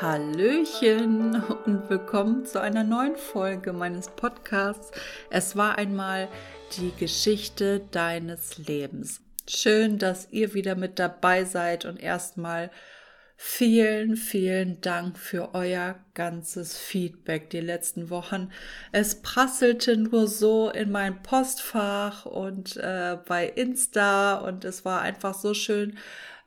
Hallöchen und willkommen zu einer neuen Folge meines Podcasts. Es war einmal die Geschichte deines Lebens. Schön, dass ihr wieder mit dabei seid und erstmal vielen, vielen Dank für euer ganzes Feedback die letzten Wochen. Es prasselte nur so in mein Postfach und äh, bei Insta und es war einfach so schön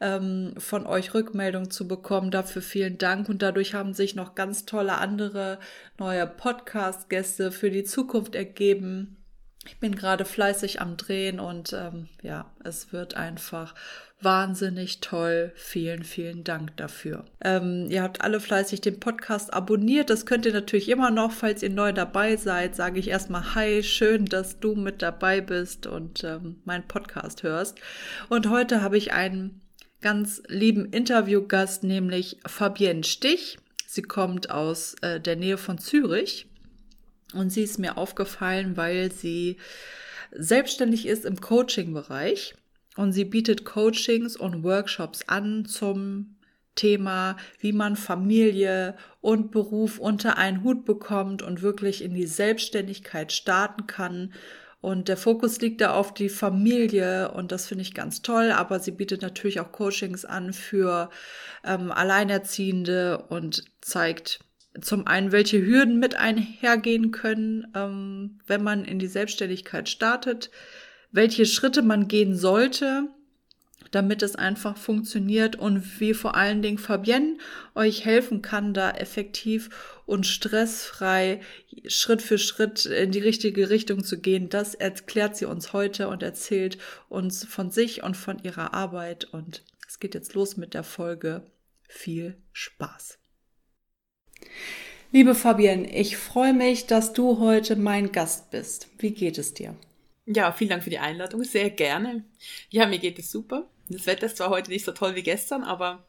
ähm, von euch Rückmeldung zu bekommen. Dafür vielen Dank. Und dadurch haben sich noch ganz tolle andere neue Podcast-Gäste für die Zukunft ergeben. Ich bin gerade fleißig am Drehen und ähm, ja, es wird einfach wahnsinnig toll. Vielen, vielen Dank dafür. Ähm, ihr habt alle fleißig den Podcast abonniert. Das könnt ihr natürlich immer noch. Falls ihr neu dabei seid, sage ich erstmal Hi, schön, dass du mit dabei bist und ähm, meinen Podcast hörst. Und heute habe ich einen ganz lieben Interviewgast, nämlich Fabienne Stich. Sie kommt aus äh, der Nähe von Zürich und sie ist mir aufgefallen, weil sie selbstständig ist im Coaching-Bereich und sie bietet Coachings und Workshops an zum Thema, wie man Familie und Beruf unter einen Hut bekommt und wirklich in die Selbstständigkeit starten kann und der Fokus liegt da auf die Familie und das finde ich ganz toll. Aber sie bietet natürlich auch Coachings an für ähm, Alleinerziehende und zeigt zum einen, welche Hürden mit einhergehen können, ähm, wenn man in die Selbstständigkeit startet, welche Schritte man gehen sollte, damit es einfach funktioniert und wie vor allen Dingen Fabienne euch helfen kann, da effektiv und stressfrei Schritt für Schritt in die richtige Richtung zu gehen. Das erklärt sie uns heute und erzählt uns von sich und von ihrer Arbeit. Und es geht jetzt los mit der Folge. Viel Spaß. Liebe Fabienne, ich freue mich, dass du heute mein Gast bist. Wie geht es dir? Ja, vielen Dank für die Einladung. Sehr gerne. Ja, mir geht es super. Das Wetter ist zwar heute nicht so toll wie gestern, aber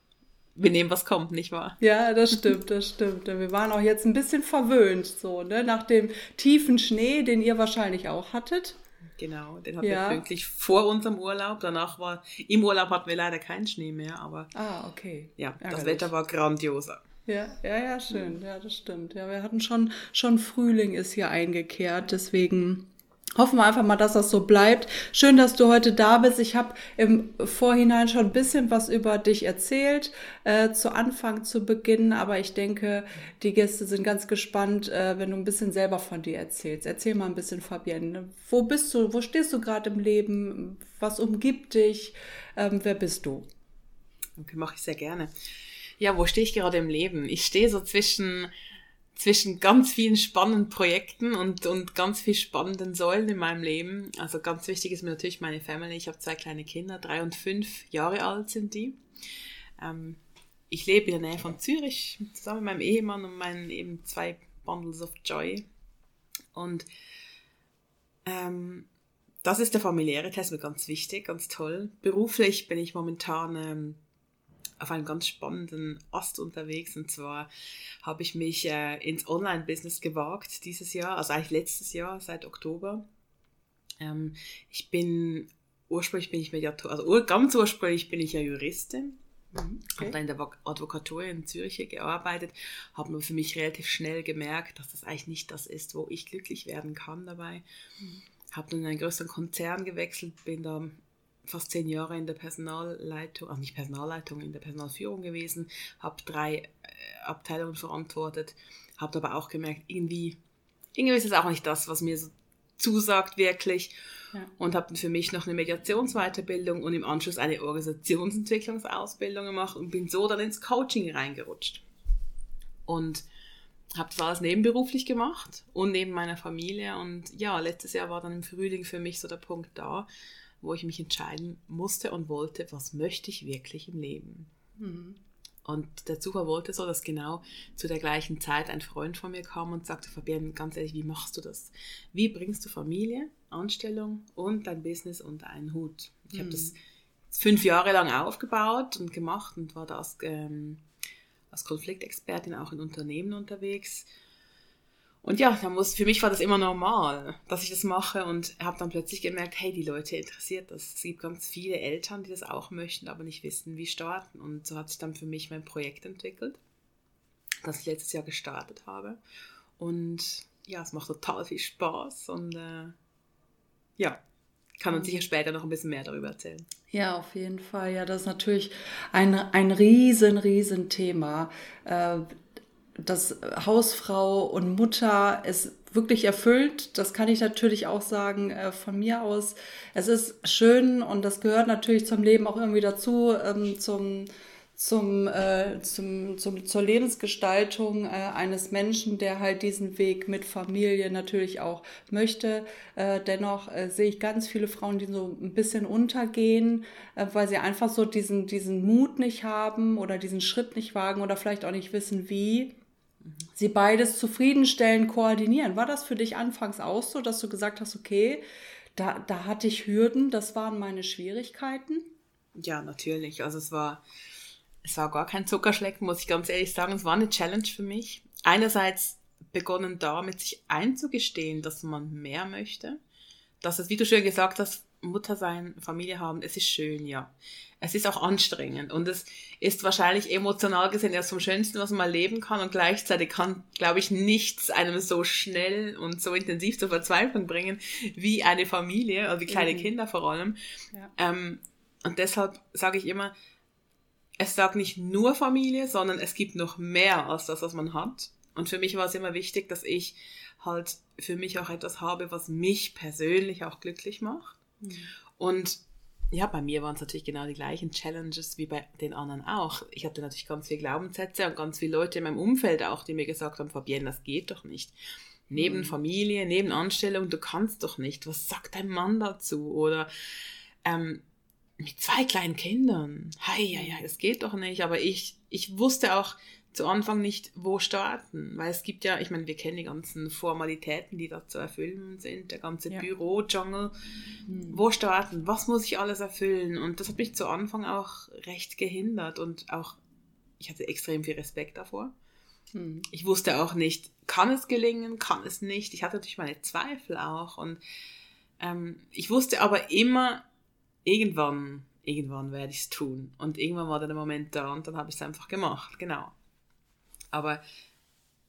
wir nehmen, was kommt, nicht wahr? Ja, das stimmt, das stimmt. Wir waren auch jetzt ein bisschen verwöhnt, so, ne? Nach dem tiefen Schnee, den ihr wahrscheinlich auch hattet. Genau, den hatten ja. wir pünktlich vor unserem Urlaub. Danach war, im Urlaub hatten wir leider keinen Schnee mehr, aber. Ah, okay. Ja, Ärgerlich. das Wetter war grandioser. Ja, ja, ja, schön. Ja, das stimmt. Ja, wir hatten schon, schon Frühling ist hier eingekehrt, deswegen Hoffen wir einfach mal, dass das so bleibt. Schön, dass du heute da bist. Ich habe im Vorhinein schon ein bisschen was über dich erzählt, äh, zu Anfang, zu Beginn, aber ich denke, die Gäste sind ganz gespannt, äh, wenn du ein bisschen selber von dir erzählst. Erzähl mal ein bisschen, Fabienne. Wo bist du? Wo stehst du gerade im Leben? Was umgibt dich? Ähm, wer bist du? Okay, mache ich sehr gerne. Ja, wo stehe ich gerade im Leben? Ich stehe so zwischen zwischen ganz vielen spannenden Projekten und, und ganz vielen spannenden Säulen in meinem Leben. Also ganz wichtig ist mir natürlich meine Family. Ich habe zwei kleine Kinder, drei und fünf Jahre alt sind die. Ähm, ich lebe in der Nähe von Zürich zusammen mit meinem Ehemann und meinen eben zwei Bundles of Joy. Und ähm, das ist der familiäre Test mir ganz wichtig, ganz toll. Beruflich bin ich momentan ähm, auf einem ganz spannenden Ast unterwegs. Und zwar habe ich mich äh, ins Online-Business gewagt dieses Jahr, also eigentlich letztes Jahr, seit Oktober. Ähm, ich bin, ursprünglich bin ich Mediator, also ganz ursprünglich bin ich ja Juristin. Mhm, okay. Habe da in der Advokatur in Zürich gearbeitet, habe nur für mich relativ schnell gemerkt, dass das eigentlich nicht das ist, wo ich glücklich werden kann dabei. Mhm. Habe dann in einen größeren Konzern gewechselt, bin da fast zehn Jahre in der Personalleitung, also nicht Personalleitung, in der Personalführung gewesen, habe drei äh, Abteilungen verantwortet, habe aber auch gemerkt, irgendwie, irgendwie ist es auch nicht das, was mir so zusagt wirklich. Ja. Und habe dann für mich noch eine Mediationsweiterbildung und im Anschluss eine Organisationsentwicklungsausbildung gemacht und bin so dann ins Coaching reingerutscht. Und habe das alles nebenberuflich gemacht und neben meiner Familie. Und ja, letztes Jahr war dann im Frühling für mich so der Punkt da, wo ich mich entscheiden musste und wollte, was möchte ich wirklich im Leben. Mhm. Und der Zufall wollte so, dass genau zu der gleichen Zeit ein Freund von mir kam und sagte, Fabian, ganz ehrlich, wie machst du das? Wie bringst du Familie, Anstellung und dein Business unter einen Hut? Ich mhm. habe das fünf Jahre lang aufgebaut und gemacht und war da als, ähm, als Konfliktexpertin auch in Unternehmen unterwegs und ja, da muss, für mich war das immer normal, dass ich das mache und habe dann plötzlich gemerkt, hey, die Leute interessiert das. Es gibt ganz viele Eltern, die das auch möchten, aber nicht wissen, wie starten. Und so hat sich dann für mich mein Projekt entwickelt. das ich letztes Jahr gestartet habe. Und ja, es macht total viel Spaß und äh, ja, kann uns sicher später noch ein bisschen mehr darüber erzählen. Ja, auf jeden Fall. Ja, das ist natürlich ein, ein riesen, riesen Thema. Äh, dass Hausfrau und Mutter es wirklich erfüllt. Das kann ich natürlich auch sagen äh, von mir aus. Es ist schön und das gehört natürlich zum Leben auch irgendwie dazu, ähm, zum zum, äh, zum, zum, zur Lebensgestaltung äh, eines Menschen, der halt diesen Weg mit Familie natürlich auch möchte. Äh, dennoch äh, sehe ich ganz viele Frauen, die so ein bisschen untergehen, äh, weil sie einfach so diesen, diesen Mut nicht haben oder diesen Schritt nicht wagen oder vielleicht auch nicht wissen, wie. Sie beides zufriedenstellend koordinieren. War das für dich anfangs auch so, dass du gesagt hast, okay, da, da hatte ich Hürden, das waren meine Schwierigkeiten? Ja, natürlich. Also es war es war gar kein Zuckerschlecken, muss ich ganz ehrlich sagen. Es war eine Challenge für mich. Einerseits begonnen damit, sich einzugestehen, dass man mehr möchte. Dass es, wie du schon gesagt hast, Mutter sein, Familie haben, es ist schön, ja. Es ist auch anstrengend und es ist wahrscheinlich emotional gesehen erst vom Schönsten, was man mal leben kann und gleichzeitig kann, glaube ich, nichts einem so schnell und so intensiv zur Verzweiflung bringen wie eine Familie, also wie kleine mhm. Kinder vor allem. Ja. Ähm, und deshalb sage ich immer, es sagt nicht nur Familie, sondern es gibt noch mehr als das, was man hat. Und für mich war es immer wichtig, dass ich halt für mich auch etwas habe, was mich persönlich auch glücklich macht. Mhm. Und ja, bei mir waren es natürlich genau die gleichen Challenges wie bei den anderen auch. Ich hatte natürlich ganz viele Glaubenssätze und ganz viele Leute in meinem Umfeld auch, die mir gesagt haben, Fabienne, das geht doch nicht. Neben mhm. Familie, neben Anstellung, du kannst doch nicht. Was sagt dein Mann dazu? Oder ähm, mit zwei kleinen Kindern. Hei, ja, ja, das geht doch nicht. Aber ich, ich wusste auch zu Anfang nicht, wo starten. Weil es gibt ja, ich meine, wir kennen die ganzen Formalitäten, die da zu erfüllen sind, der ganze ja. Büro-Jungle. Mhm. Wo starten? Was muss ich alles erfüllen? Und das hat mich zu Anfang auch recht gehindert und auch, ich hatte extrem viel Respekt davor. Mhm. Ich wusste auch nicht, kann es gelingen, kann es nicht. Ich hatte natürlich meine Zweifel auch. Und ähm, ich wusste aber immer, irgendwann, irgendwann werde ich es tun. Und irgendwann war dann der Moment da und dann habe ich es einfach gemacht, genau. Aber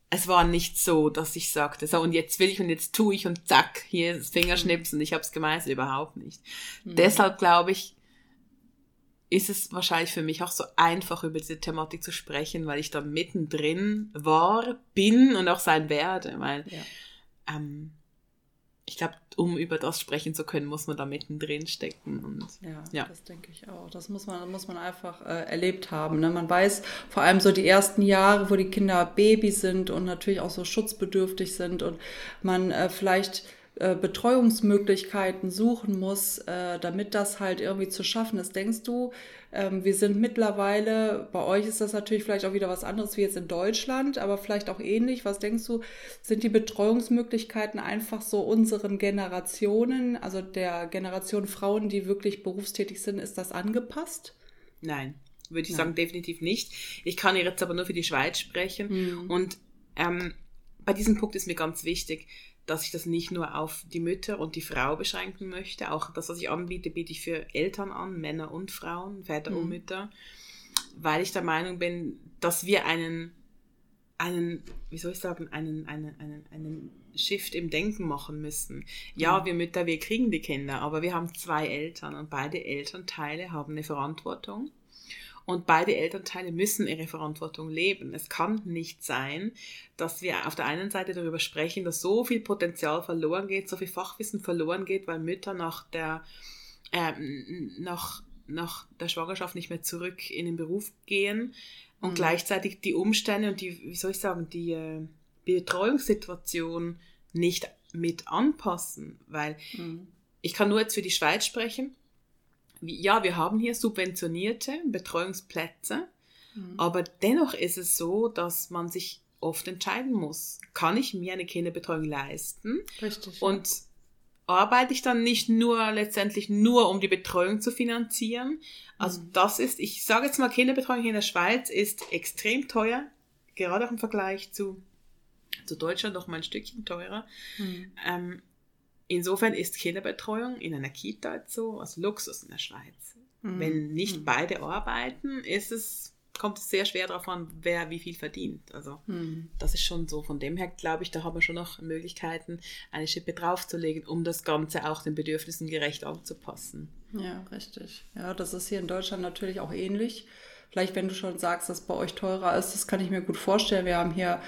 es war nicht so, dass ich sagte, so und jetzt will ich und jetzt tue ich und zack, hier das Fingerschnipsen, ich habe es gemeistert, überhaupt nicht. Mhm. Deshalb glaube ich, ist es wahrscheinlich für mich auch so einfach, über diese Thematik zu sprechen, weil ich da mittendrin war, bin und auch sein werde. Weil ja. ähm, ich glaube, um über das sprechen zu können, muss man da mittendrin stecken. Und, ja, ja, das denke ich auch. Das muss man, muss man einfach äh, erlebt haben. Ne? Man weiß vor allem so die ersten Jahre, wo die Kinder Baby sind und natürlich auch so schutzbedürftig sind und man äh, vielleicht äh, Betreuungsmöglichkeiten suchen muss, äh, damit das halt irgendwie zu schaffen ist. Denkst du, wir sind mittlerweile, bei euch ist das natürlich vielleicht auch wieder was anderes wie jetzt in Deutschland, aber vielleicht auch ähnlich. Was denkst du, sind die Betreuungsmöglichkeiten einfach so unseren Generationen, also der Generation Frauen, die wirklich berufstätig sind, ist das angepasst? Nein, würde ich Nein. sagen, definitiv nicht. Ich kann jetzt aber nur für die Schweiz sprechen mhm. und ähm, bei diesem Punkt ist mir ganz wichtig, dass ich das nicht nur auf die Mütter und die Frau beschränken möchte. Auch das, was ich anbiete, biete ich für Eltern an, Männer und Frauen, Väter mhm. und Mütter, weil ich der Meinung bin, dass wir einen, einen wie soll ich sagen, einen, einen, einen, einen Shift im Denken machen müssen. Ja, mhm. wir Mütter, wir kriegen die Kinder, aber wir haben zwei Eltern und beide Elternteile haben eine Verantwortung und beide Elternteile müssen ihre Verantwortung leben. Es kann nicht sein, dass wir auf der einen Seite darüber sprechen, dass so viel Potenzial verloren geht, so viel Fachwissen verloren geht, weil Mütter nach der, äh, nach, nach der Schwangerschaft nicht mehr zurück in den Beruf gehen und mhm. gleichzeitig die Umstände und die, wie soll ich sagen, die äh, Betreuungssituation nicht mit anpassen, weil mhm. ich kann nur jetzt für die Schweiz sprechen ja, wir haben hier subventionierte Betreuungsplätze, mhm. aber dennoch ist es so, dass man sich oft entscheiden muss, kann ich mir eine Kinderbetreuung leisten? Richtig. Und ja. arbeite ich dann nicht nur letztendlich nur, um die Betreuung zu finanzieren? Also mhm. das ist, ich sage jetzt mal, Kinderbetreuung hier in der Schweiz ist extrem teuer, gerade auch im Vergleich zu, zu Deutschland noch mal ein Stückchen teurer. Mhm. Ähm, Insofern ist Kinderbetreuung in einer Kita so, also Luxus in der Schweiz. Mhm. Wenn nicht mhm. beide arbeiten, ist es kommt es sehr schwer darauf an, wer wie viel verdient. Also hm. das ist schon so. Von dem her glaube ich, da haben wir schon noch Möglichkeiten, eine Schippe draufzulegen, um das Ganze auch den Bedürfnissen gerecht anzupassen. Ja, richtig. Ja, das ist hier in Deutschland natürlich auch ähnlich. Vielleicht, wenn du schon sagst, dass bei euch teurer ist, das kann ich mir gut vorstellen. Wir haben hier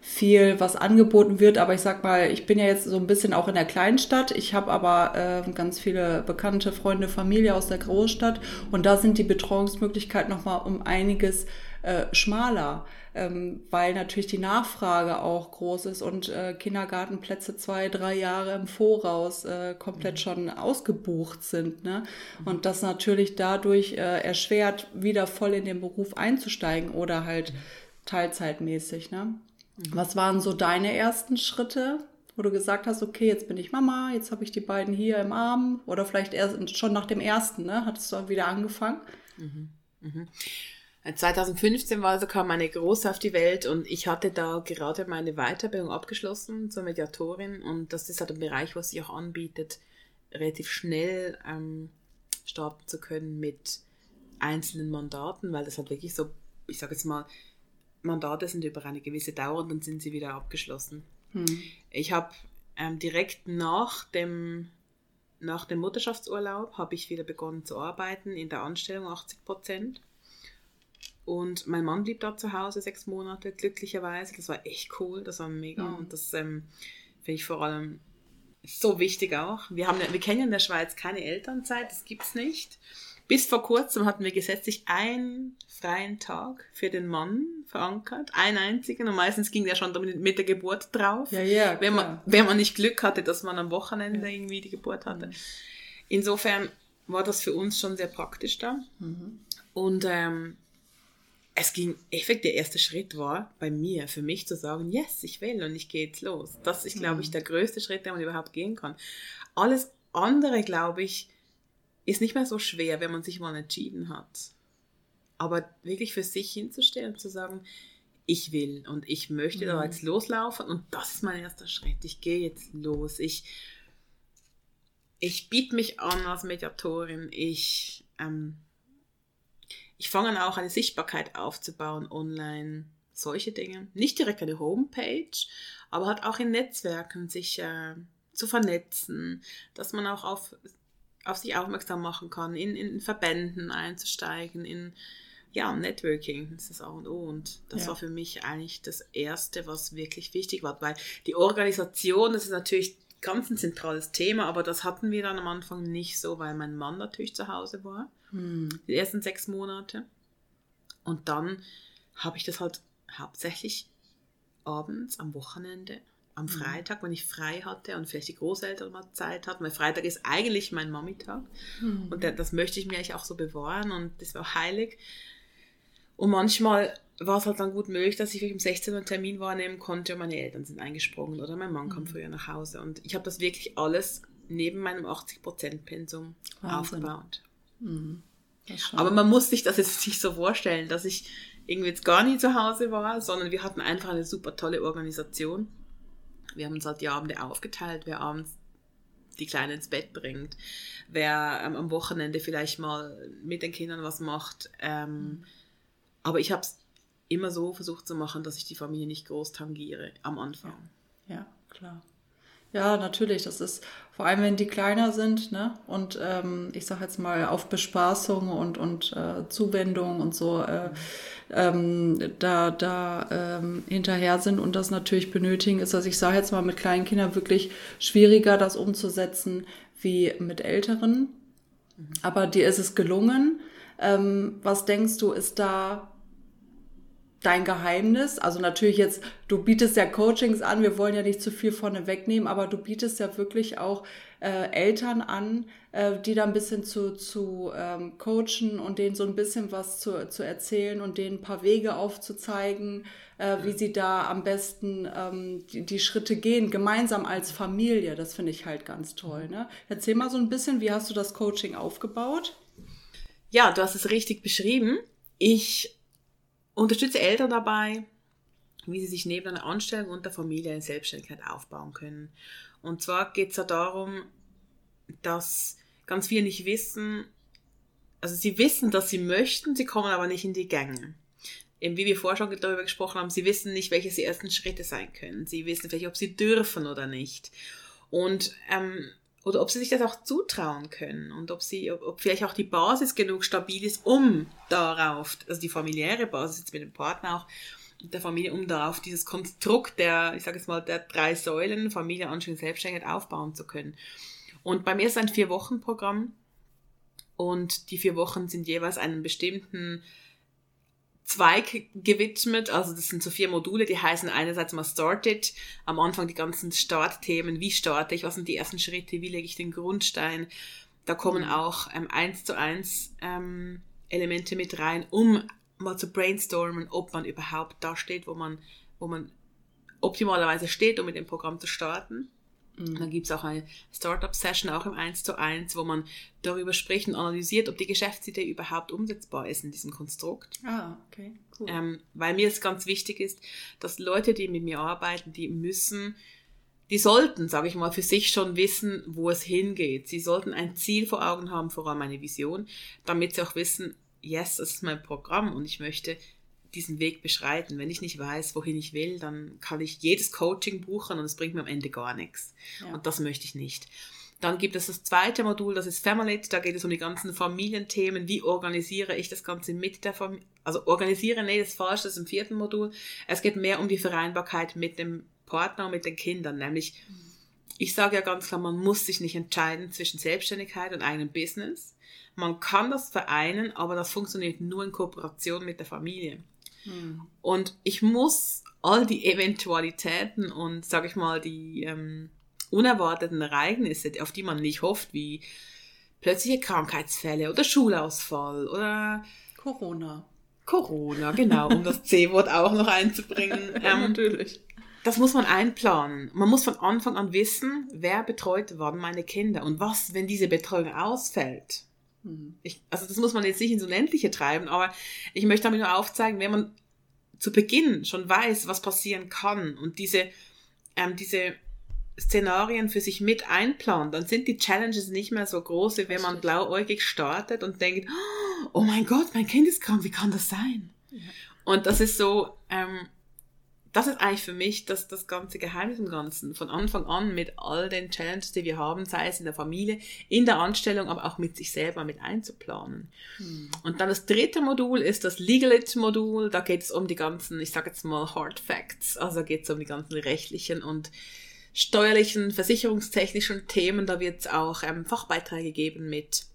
viel, was angeboten wird. Aber ich sag mal, ich bin ja jetzt so ein bisschen auch in der Kleinstadt. Ich habe aber äh, ganz viele bekannte Freunde, Familie aus der Großstadt. Und da sind die Betreuungsmöglichkeiten nochmal um einiges äh, schmaler, ähm, weil natürlich die Nachfrage auch groß ist und äh, Kindergartenplätze zwei, drei Jahre im Voraus äh, komplett mhm. schon ausgebucht sind. Ne? Und das natürlich dadurch äh, erschwert, wieder voll in den Beruf einzusteigen oder halt mhm. teilzeitmäßig. Ne? Was waren so deine ersten Schritte, wo du gesagt hast, okay, jetzt bin ich Mama, jetzt habe ich die beiden hier im Arm oder vielleicht erst schon nach dem ersten, ne? Hattest du wieder angefangen? Mhm. Mhm. 2015 war also kam meine Große auf die Welt und ich hatte da gerade meine Weiterbildung abgeschlossen zur Mediatorin und das ist halt ein Bereich, was sich auch anbietet, relativ schnell ähm, starten zu können mit einzelnen Mandaten, weil das halt wirklich so, ich sage jetzt mal, Mandate sind über eine gewisse Dauer und dann sind sie wieder abgeschlossen. Hm. Ich habe ähm, direkt nach dem, nach dem Mutterschaftsurlaub habe ich wieder begonnen zu arbeiten in der Anstellung 80 Prozent. Und mein Mann blieb da zu Hause sechs Monate, glücklicherweise. Das war echt cool, das war mega. Mhm. Und das ähm, finde ich vor allem so wichtig auch. Wir, haben, wir kennen in der Schweiz keine Elternzeit, das gibt es nicht. Bis vor kurzem hatten wir gesetzlich einen freien Tag für den Mann verankert, einen einzigen und meistens ging der schon mit der Geburt drauf. Ja, ja, wenn, man, wenn man nicht Glück hatte, dass man am Wochenende ja. irgendwie die Geburt hatte. Mhm. Insofern war das für uns schon sehr praktisch da. Mhm. Und ähm, es ging effektiv, der erste Schritt war bei mir, für mich zu sagen, yes, ich will und ich gehe jetzt los. Das ist, glaube ich, mhm. der größte Schritt, den man überhaupt gehen kann. Alles andere, glaube ich, ist nicht mehr so schwer, wenn man sich mal entschieden hat. Aber wirklich für sich hinzustellen und zu sagen, ich will und ich möchte mhm. da jetzt loslaufen und das ist mein erster Schritt. Ich gehe jetzt los. Ich, ich biete mich an als Mediatorin. Ich, ähm, ich fange an auch eine Sichtbarkeit aufzubauen online. Solche Dinge. Nicht direkt eine Homepage, aber halt auch in Netzwerken sich äh, zu vernetzen, dass man auch auf auf sich aufmerksam machen kann, in, in Verbänden einzusteigen, in ja, Networking, das ist A und O. Und das ja. war für mich eigentlich das Erste, was wirklich wichtig war, weil die Organisation, das ist natürlich ganz ein zentrales Thema, aber das hatten wir dann am Anfang nicht so, weil mein Mann natürlich zu Hause war, hm. die ersten sechs Monate. Und dann habe ich das halt hauptsächlich abends am Wochenende am mhm. Freitag, wenn ich frei hatte und vielleicht die Großeltern mal Zeit hatten, weil Freitag ist eigentlich mein Mamitag mhm. und das möchte ich mir eigentlich auch so bewahren und das war heilig. Und manchmal war es halt dann gut möglich, dass ich um 16 Uhr einen Termin wahrnehmen konnte und meine Eltern sind eingesprungen oder mein Mann mhm. kam früher nach Hause und ich habe das wirklich alles neben meinem 80%-Pensum aufgebaut. Mhm. Aber man muss sich das jetzt nicht so vorstellen, dass ich irgendwie jetzt gar nie zu Hause war, sondern wir hatten einfach eine super tolle Organisation wir haben uns halt die Abende aufgeteilt, wer abends die Kleinen ins Bett bringt, wer ähm, am Wochenende vielleicht mal mit den Kindern was macht. Ähm, mhm. Aber ich habe es immer so versucht zu machen, dass ich die Familie nicht groß tangiere am Anfang. Ja, ja klar. Ja, natürlich. Das ist vor allem, wenn die kleiner sind, ne? Und ähm, ich sage jetzt mal auf Bespaßung und und äh, Zuwendung und so äh, ähm, da da ähm, hinterher sind und das natürlich benötigen, ist, also ich sage jetzt mal mit kleinen Kindern wirklich schwieriger, das umzusetzen wie mit älteren. Mhm. Aber dir ist es gelungen. Ähm, was denkst du, ist da dein Geheimnis? Also natürlich jetzt, du bietest ja Coachings an, wir wollen ja nicht zu viel vorne wegnehmen, aber du bietest ja wirklich auch äh, Eltern an, äh, die da ein bisschen zu, zu ähm, coachen und denen so ein bisschen was zu, zu erzählen und denen ein paar Wege aufzuzeigen, äh, wie sie da am besten ähm, die, die Schritte gehen, gemeinsam als Familie. Das finde ich halt ganz toll. Ne? Erzähl mal so ein bisschen, wie hast du das Coaching aufgebaut? Ja, du hast es richtig beschrieben. Ich unterstütze Eltern dabei, wie sie sich neben einer Anstellung und der Familie eine Selbstständigkeit aufbauen können. Und zwar geht es ja darum, dass ganz viele nicht wissen, also sie wissen, dass sie möchten, sie kommen aber nicht in die Gänge. eben wie wir vorher schon darüber gesprochen haben, sie wissen nicht, welche die ersten Schritte sein können. Sie wissen vielleicht, ob sie dürfen oder nicht. Und ähm, oder ob sie sich das auch zutrauen können und ob sie, ob, ob vielleicht auch die Basis genug stabil ist, um darauf, also die familiäre Basis jetzt mit dem Partner auch, der Familie, um darauf dieses Konstrukt der, ich sage jetzt mal, der drei Säulen, Familie, Anstellung, Selbstständigkeit aufbauen zu können. Und bei mir ist ein Vier-Wochen-Programm und die vier Wochen sind jeweils einem bestimmten Zweig gewidmet. Also das sind so vier Module, die heißen einerseits mal Started, am Anfang die ganzen Startthemen, wie starte ich, was sind die ersten Schritte, wie lege ich den Grundstein. Da kommen mhm. auch ähm, eins zu eins ähm, Elemente mit rein, um mal zu brainstormen, ob man überhaupt da steht, wo man, wo man optimalerweise steht, um mit dem Programm zu starten. Mhm. Dann gibt es auch eine Startup-Session, auch im 1 zu 1, wo man darüber spricht und analysiert, ob die Geschäftsidee überhaupt umsetzbar ist in diesem Konstrukt. Ah, okay, cool. Ähm, weil mir es ganz wichtig ist, dass Leute, die mit mir arbeiten, die müssen, die sollten, sage ich mal, für sich schon wissen, wo es hingeht. Sie sollten ein Ziel vor Augen haben, vor allem eine Vision, damit sie auch wissen, yes, das ist mein Programm und ich möchte diesen Weg beschreiten. Wenn ich nicht weiß, wohin ich will, dann kann ich jedes Coaching buchen und es bringt mir am Ende gar nichts. Ja. Und das möchte ich nicht. Dann gibt es das zweite Modul, das ist Family. Da geht es um die ganzen Familienthemen. Wie organisiere ich das Ganze mit der Familie? Also organisiere, nee, das ist falsch, das ist im vierten Modul. Es geht mehr um die Vereinbarkeit mit dem Partner und mit den Kindern. Nämlich, ich sage ja ganz klar, man muss sich nicht entscheiden zwischen Selbstständigkeit und eigenem Business. Man kann das vereinen, aber das funktioniert nur in Kooperation mit der Familie. Hm. Und ich muss all die Eventualitäten und, sag ich mal, die ähm, unerwarteten Ereignisse, auf die man nicht hofft, wie plötzliche Krankheitsfälle oder Schulausfall oder Corona. Corona, genau, um das C-Wort auch noch einzubringen. Ähm, Natürlich. Das muss man einplanen. Man muss von Anfang an wissen, wer betreut wann meine Kinder und was, wenn diese Betreuung ausfällt. Hm. Ich, also das muss man jetzt nicht ins Unendliche treiben, aber ich möchte damit nur aufzeigen, wenn man zu Beginn schon weiß, was passieren kann und diese, ähm, diese Szenarien für sich mit einplant, dann sind die Challenges nicht mehr so groß, wie wenn man blauäugig startet und denkt, oh mein Gott, mein Kind ist krank, wie kann das sein? Ja. Und das ist so, ähm, das ist eigentlich für mich das, das ganze Geheimnis im Ganzen. Von Anfang an mit all den Challenges, die wir haben, sei es in der Familie, in der Anstellung, aber auch mit sich selber mit einzuplanen. Hm. Und dann das dritte Modul ist das Legal It Modul. Da geht es um die ganzen, ich sage jetzt mal Hard Facts. Also geht es um die ganzen rechtlichen und steuerlichen, versicherungstechnischen Themen. Da wird es auch ähm, Fachbeiträge geben mit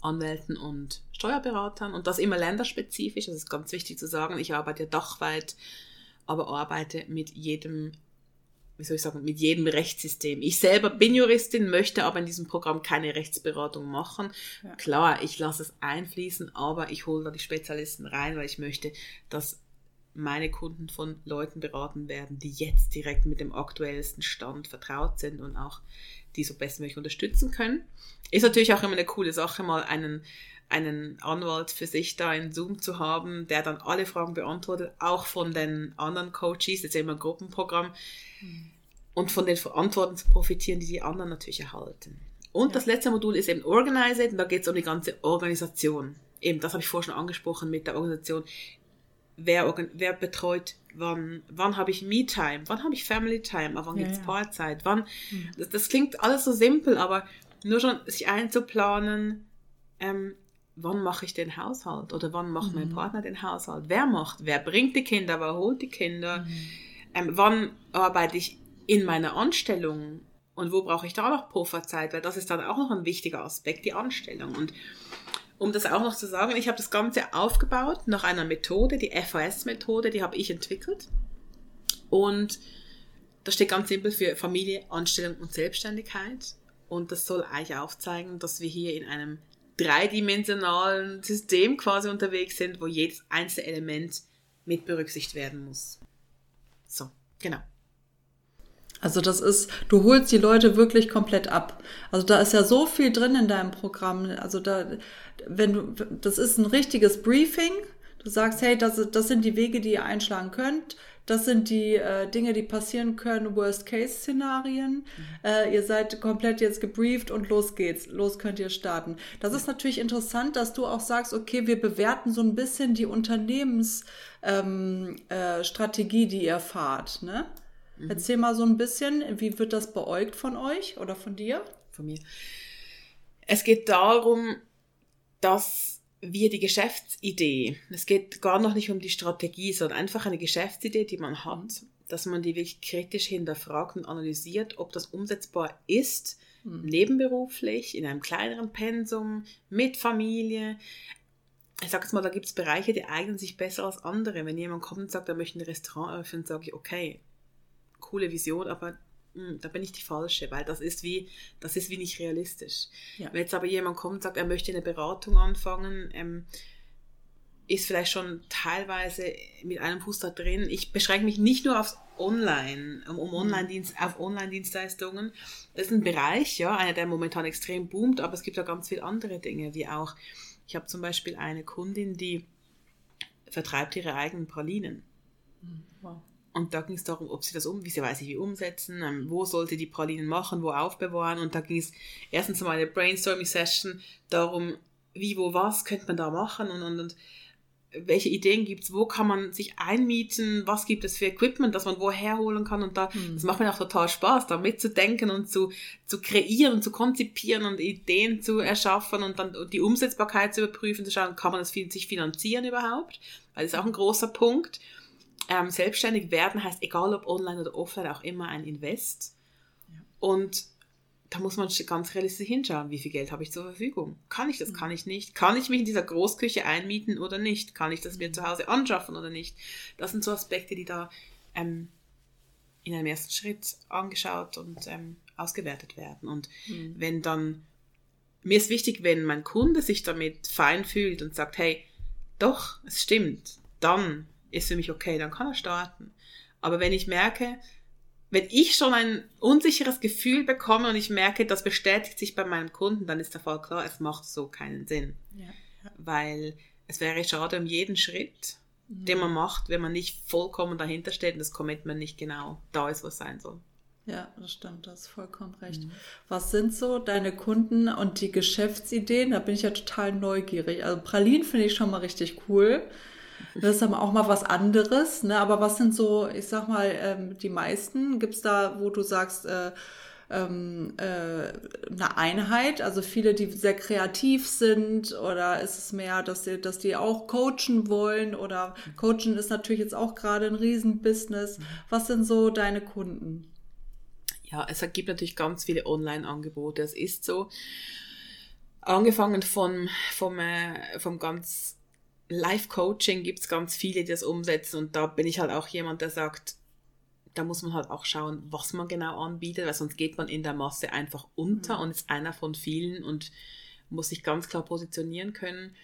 Anwälten und Steuerberatern und das immer länderspezifisch. Das ist ganz wichtig zu sagen. Ich arbeite dachweit aber arbeite mit jedem, wie soll ich sagen, mit jedem Rechtssystem. Ich selber bin Juristin, möchte aber in diesem Programm keine Rechtsberatung machen. Ja. Klar, ich lasse es einfließen, aber ich hole da die Spezialisten rein, weil ich möchte, dass meine Kunden von Leuten beraten werden, die jetzt direkt mit dem aktuellsten Stand vertraut sind und auch die so bestmöglich unterstützen können. Ist natürlich auch immer eine coole Sache, mal einen einen Anwalt für sich da in Zoom zu haben, der dann alle Fragen beantwortet, auch von den anderen Coaches, jetzt immer ein Gruppenprogramm, mhm. und von den Antworten zu profitieren, die die anderen natürlich erhalten. Und ja. das letzte Modul ist eben Organize It, und da geht es um die ganze Organisation. Eben, das habe ich vorher schon angesprochen mit der Organisation. Wer, wer betreut wann, wann habe ich Me-Time, wann habe ich Family-Time, wann ja, gibt es. Paarzeit, wann, mhm. das, das, klingt alles so simpel, aber nur schon sich einzuplanen, ähm, wann mache ich den Haushalt oder wann macht mhm. mein Partner den Haushalt? Wer macht? Wer bringt die Kinder? Wer holt die Kinder? Mhm. Ähm, wann arbeite ich in meiner Anstellung? Und wo brauche ich da noch Pufferzeit? Weil das ist dann auch noch ein wichtiger Aspekt, die Anstellung. Und um das auch noch zu sagen, ich habe das Ganze aufgebaut nach einer Methode, die FAS-Methode, die habe ich entwickelt. Und das steht ganz simpel für Familie, Anstellung und Selbstständigkeit. Und das soll eigentlich aufzeigen, dass wir hier in einem dreidimensionalen System quasi unterwegs sind, wo jedes einzelne Element mit berücksichtigt werden muss. So, genau. Also das ist, du holst die Leute wirklich komplett ab. Also da ist ja so viel drin in deinem Programm. Also da, wenn du, das ist ein richtiges Briefing. Du sagst, hey, das, das sind die Wege, die ihr einschlagen könnt. Das sind die äh, Dinge, die passieren können, Worst-Case-Szenarien. Mhm. Äh, ihr seid komplett jetzt gebrieft und los geht's. Los könnt ihr starten. Das ist natürlich interessant, dass du auch sagst, okay, wir bewerten so ein bisschen die Unternehmensstrategie, ähm, äh, die ihr fahrt. Ne? Mhm. Erzähl mal so ein bisschen, wie wird das beäugt von euch oder von dir? Von mir. Es geht darum, dass wir die Geschäftsidee, es geht gar noch nicht um die Strategie, sondern einfach eine Geschäftsidee, die man hat, dass man die wirklich kritisch hinterfragt und analysiert, ob das umsetzbar ist, mhm. nebenberuflich, in einem kleineren Pensum, mit Familie. Ich sage jetzt mal, da gibt es Bereiche, die eignen sich besser als andere. Wenn jemand kommt und sagt, er möchte ein Restaurant öffnen, sage ich, okay, coole Vision, aber da bin ich die Falsche, weil das ist wie, das ist wie nicht realistisch. Ja. Wenn jetzt aber jemand kommt und sagt, er möchte eine Beratung anfangen, ähm, ist vielleicht schon teilweise mit einem Fuß da drin. Ich beschränke mich nicht nur aufs Online, um, um mhm. Online-Dienst, auf Online-Dienstleistungen. Das ist ein Bereich, ja, einer, der momentan extrem boomt, aber es gibt auch ganz viele andere Dinge, wie auch, ich habe zum Beispiel eine Kundin, die vertreibt ihre eigenen Pralinen. Mhm. Wow. Und da ging es darum, ob sie das um, wie sie weiß ich, wie umsetzen, ähm, wo sollte die Pralinen machen, wo aufbewahren. Und da ging es erstens mal eine Brainstorming-Session darum, wie, wo, was könnte man da machen und, und, und welche Ideen gibt es, wo kann man sich einmieten, was gibt es für Equipment, das man woher holen kann und da, mhm. das macht mir auch total Spaß, da mitzudenken und zu, zu kreieren, zu konzipieren und Ideen zu erschaffen und dann die Umsetzbarkeit zu überprüfen, zu schauen, kann man das sich finanzieren überhaupt, weil das ist auch ein großer Punkt ähm, selbstständig werden heißt, egal ob online oder offline, auch immer ein Invest. Ja. Und da muss man ganz realistisch hinschauen, wie viel Geld habe ich zur Verfügung. Kann ich das, mhm. kann ich nicht? Kann ich mich in dieser Großküche einmieten oder nicht? Kann ich das mir mhm. zu Hause anschaffen oder nicht? Das sind so Aspekte, die da ähm, in einem ersten Schritt angeschaut und ähm, ausgewertet werden. Und mhm. wenn dann, mir ist wichtig, wenn mein Kunde sich damit fein fühlt und sagt, hey, doch, es stimmt, dann ist für mich okay, dann kann er starten. Aber wenn ich merke, wenn ich schon ein unsicheres Gefühl bekomme und ich merke, das bestätigt sich bei meinem Kunden, dann ist der Fall klar, es macht so keinen Sinn. Ja, ja. Weil es wäre schade um jeden Schritt, mhm. den man macht, wenn man nicht vollkommen dahinter steht und das Commitment nicht genau da ist, was sein soll. Ja, das stimmt, das ist vollkommen recht. Mhm. Was sind so deine Kunden und die Geschäftsideen? Da bin ich ja total neugierig. Also Pralin finde ich schon mal richtig cool. Das ist aber auch mal was anderes. Ne? Aber was sind so, ich sag mal, ähm, die meisten? Gibt es da, wo du sagst, äh, ähm, äh, eine Einheit, also viele, die sehr kreativ sind, oder ist es mehr, dass die, dass die auch coachen wollen? Oder coachen ist natürlich jetzt auch gerade ein Riesenbusiness. Was sind so deine Kunden? Ja, es gibt natürlich ganz viele Online-Angebote. Es ist so, angefangen von, vom, äh, vom ganz Live-Coaching gibt es ganz viele, die das umsetzen und da bin ich halt auch jemand, der sagt, da muss man halt auch schauen, was man genau anbietet, weil sonst geht man in der Masse einfach unter mhm. und ist einer von vielen und muss sich ganz klar positionieren können.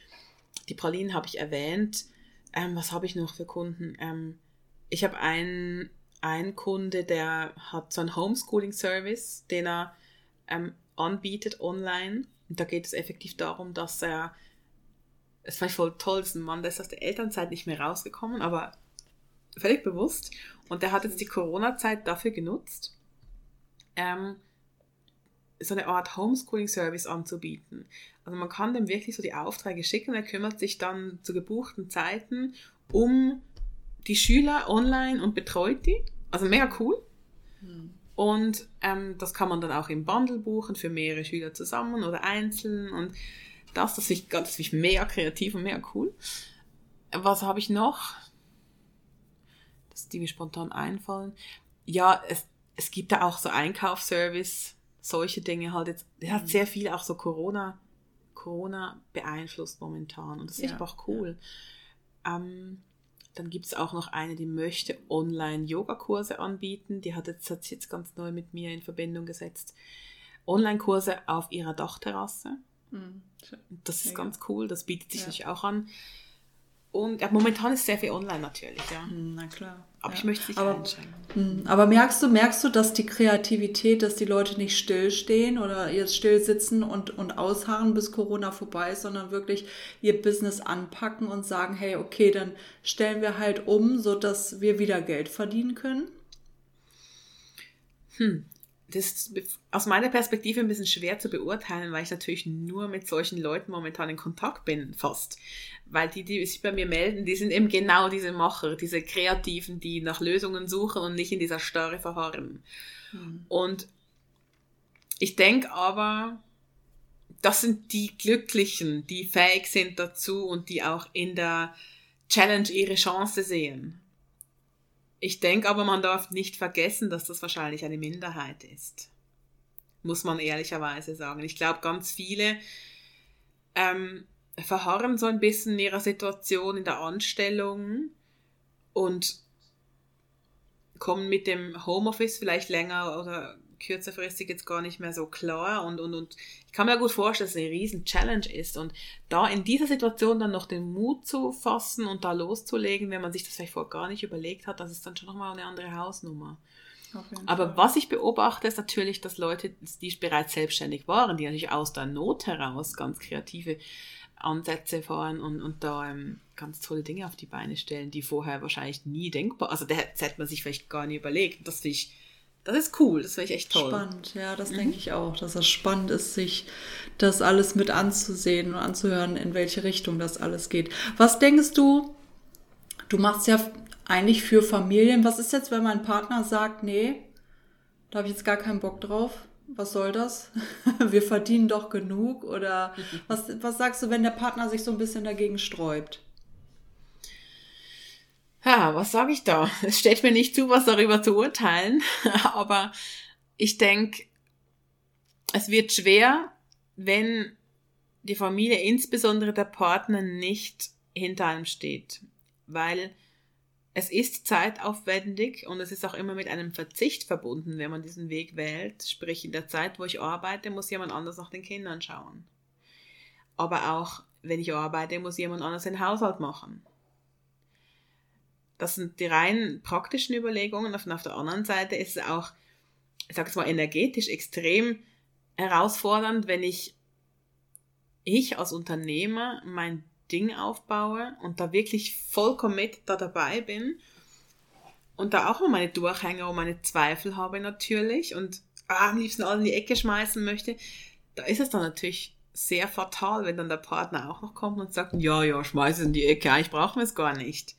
Die Pralinen habe ich erwähnt. Ähm, was habe ich noch für Kunden? Ähm, ich habe einen, einen Kunde, der hat so einen Homeschooling-Service, den er ähm, anbietet online. Und da geht es effektiv darum, dass er es war voll toll, das ist ein Mann, der ist aus der Elternzeit nicht mehr rausgekommen, aber völlig bewusst. Und der hat jetzt die Corona-Zeit dafür genutzt, ähm, so eine Art Homeschooling-Service anzubieten. Also man kann dem wirklich so die Aufträge schicken, er kümmert sich dann zu gebuchten Zeiten um die Schüler online und betreut die. Also mega cool. Hm. Und ähm, das kann man dann auch im Bundle buchen für mehrere Schüler zusammen oder einzeln. Und das, das finde ich, das find ich mega kreativ und mega cool. Was habe ich noch? Das, die mir spontan einfallen. Ja, es, es gibt da auch so Einkaufsservice, solche Dinge halt jetzt. Der hat mhm. sehr viel auch so Corona, Corona beeinflusst momentan. Und das ja. ich auch cool. Ähm, dann gibt es auch noch eine, die möchte Online-Yoga-Kurse anbieten. Die hat jetzt, hat sich jetzt ganz neu mit mir in Verbindung gesetzt. Online-Kurse auf ihrer Dachterrasse. Mhm. Das ist ja. ganz cool, das bietet sich ja. natürlich auch an. Und ja, momentan ist sehr viel online natürlich, ja. Hm, na klar. Aber ich möchte nicht aber, einschränken. Hm, aber merkst du, merkst du, dass die Kreativität, dass die Leute nicht stillstehen oder jetzt still sitzen und, und ausharren, bis Corona vorbei ist, sondern wirklich ihr Business anpacken und sagen, hey, okay, dann stellen wir halt um, sodass wir wieder Geld verdienen können? Hm, das ist aus meiner Perspektive ein bisschen schwer zu beurteilen, weil ich natürlich nur mit solchen Leuten momentan in Kontakt bin, fast. Weil die, die sich bei mir melden, die sind eben genau diese Macher, diese Kreativen, die nach Lösungen suchen und nicht in dieser Starre verharren. Mhm. Und ich denke aber, das sind die Glücklichen, die fähig sind dazu und die auch in der Challenge ihre Chance sehen. Ich denke aber, man darf nicht vergessen, dass das wahrscheinlich eine Minderheit ist. Muss man ehrlicherweise sagen. Ich glaube, ganz viele ähm, verharren so ein bisschen in ihrer Situation in der Anstellung und kommen mit dem Homeoffice vielleicht länger oder kürzerfristig jetzt gar nicht mehr so klar und, und, und ich kann mir gut vorstellen, dass es eine riesen Challenge ist und da in dieser Situation dann noch den Mut zu fassen und da loszulegen, wenn man sich das vielleicht vorher gar nicht überlegt hat, das ist dann schon nochmal eine andere Hausnummer. Aber was ich beobachte, ist natürlich, dass Leute, die bereits selbstständig waren, die natürlich aus der Not heraus ganz kreative Ansätze fahren und, und da ähm, ganz tolle Dinge auf die Beine stellen, die vorher wahrscheinlich nie denkbar, also das hätte man sich vielleicht gar nicht überlegt. Das finde ich das ist cool, das ich echt toll. Spannend, ja, das mhm. denke ich auch, dass es spannend ist, sich das alles mit anzusehen und anzuhören, in welche Richtung das alles geht. Was denkst du, du machst ja eigentlich für Familien, was ist jetzt, wenn mein Partner sagt, nee, da habe ich jetzt gar keinen Bock drauf? Was soll das? Wir verdienen doch genug? Oder was, was sagst du, wenn der Partner sich so ein bisschen dagegen sträubt? Ja, was sage ich da? Es steht mir nicht zu, was darüber zu urteilen, aber ich denke, es wird schwer, wenn die Familie, insbesondere der Partner, nicht hinter einem steht, weil es ist zeitaufwendig und es ist auch immer mit einem Verzicht verbunden, wenn man diesen Weg wählt. Sprich, in der Zeit, wo ich arbeite, muss jemand anders nach den Kindern schauen. Aber auch, wenn ich arbeite, muss jemand anders den Haushalt machen. Das sind die rein praktischen Überlegungen. Und auf der anderen Seite ist es auch, ich sage es mal, energetisch extrem herausfordernd, wenn ich, ich als Unternehmer mein Ding aufbaue und da wirklich vollkommen mit da dabei bin und da auch mal meine Durchhänger und meine Zweifel habe natürlich und ah, am liebsten alle in die Ecke schmeißen möchte, da ist es dann natürlich sehr fatal, wenn dann der Partner auch noch kommt und sagt, ja, ja, schmeiß es in die Ecke, ich brauche es gar nicht.